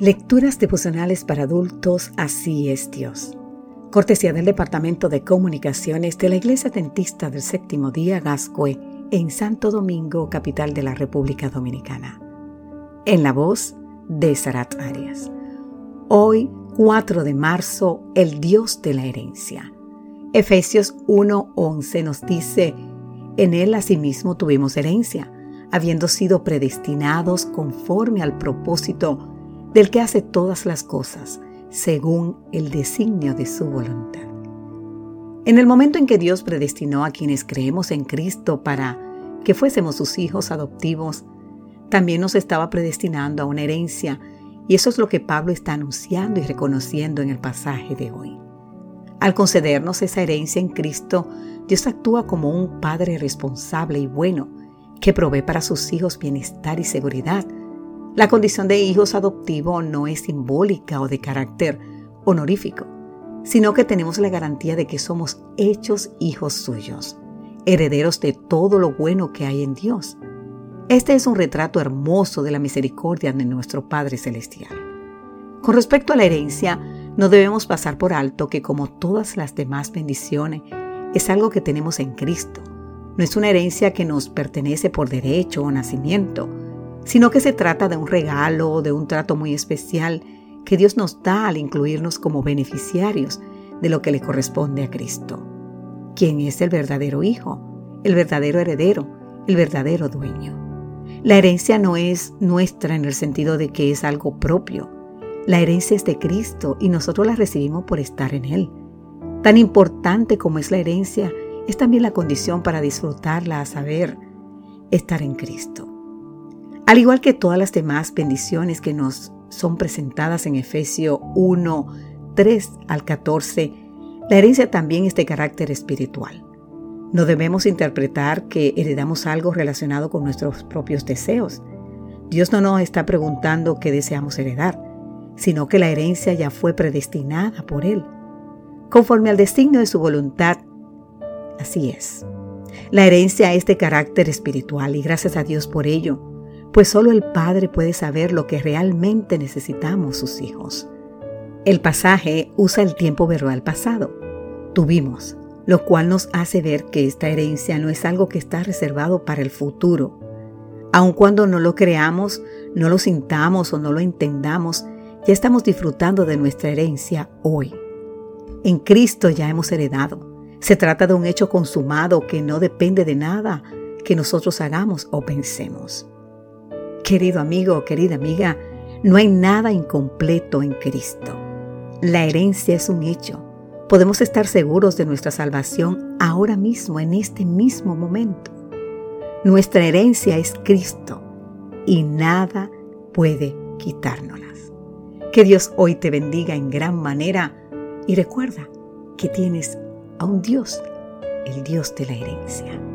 Lecturas devocionales para adultos, así es Dios. Cortesía del Departamento de Comunicaciones de la Iglesia Dentista del Séptimo Día Gascue en Santo Domingo, capital de la República Dominicana. En la voz de Sarat Arias. Hoy, 4 de marzo, el Dios de la herencia. Efesios 1:11 nos dice, en él asimismo tuvimos herencia, habiendo sido predestinados conforme al propósito del que hace todas las cosas según el designio de su voluntad. En el momento en que Dios predestinó a quienes creemos en Cristo para que fuésemos sus hijos adoptivos, también nos estaba predestinando a una herencia y eso es lo que Pablo está anunciando y reconociendo en el pasaje de hoy. Al concedernos esa herencia en Cristo, Dios actúa como un Padre responsable y bueno, que provee para sus hijos bienestar y seguridad, la condición de hijos adoptivos no es simbólica o de carácter honorífico, sino que tenemos la garantía de que somos hechos hijos suyos, herederos de todo lo bueno que hay en Dios. Este es un retrato hermoso de la misericordia de nuestro Padre Celestial. Con respecto a la herencia, no debemos pasar por alto que como todas las demás bendiciones, es algo que tenemos en Cristo. No es una herencia que nos pertenece por derecho o nacimiento, sino que se trata de un regalo, de un trato muy especial que Dios nos da al incluirnos como beneficiarios de lo que le corresponde a Cristo, quien es el verdadero Hijo, el verdadero heredero, el verdadero dueño. La herencia no es nuestra en el sentido de que es algo propio. La herencia es de Cristo y nosotros la recibimos por estar en Él. Tan importante como es la herencia, es también la condición para disfrutarla, a saber, estar en Cristo. Al igual que todas las demás bendiciones que nos son presentadas en Efesio 1, 3 al 14, la herencia también es de carácter espiritual. No debemos interpretar que heredamos algo relacionado con nuestros propios deseos. Dios no nos está preguntando qué deseamos heredar, sino que la herencia ya fue predestinada por Él. Conforme al destino de su voluntad, así es. La herencia es de carácter espiritual y gracias a Dios por ello pues solo el Padre puede saber lo que realmente necesitamos sus hijos. El pasaje usa el tiempo verbal pasado. Tuvimos, lo cual nos hace ver que esta herencia no es algo que está reservado para el futuro. Aun cuando no lo creamos, no lo sintamos o no lo entendamos, ya estamos disfrutando de nuestra herencia hoy. En Cristo ya hemos heredado. Se trata de un hecho consumado que no depende de nada que nosotros hagamos o pensemos. Querido amigo querida amiga, no hay nada incompleto en Cristo. La herencia es un hecho. Podemos estar seguros de nuestra salvación ahora mismo, en este mismo momento. Nuestra herencia es Cristo y nada puede quitárnoslas. Que Dios hoy te bendiga en gran manera y recuerda que tienes a un Dios, el Dios de la herencia.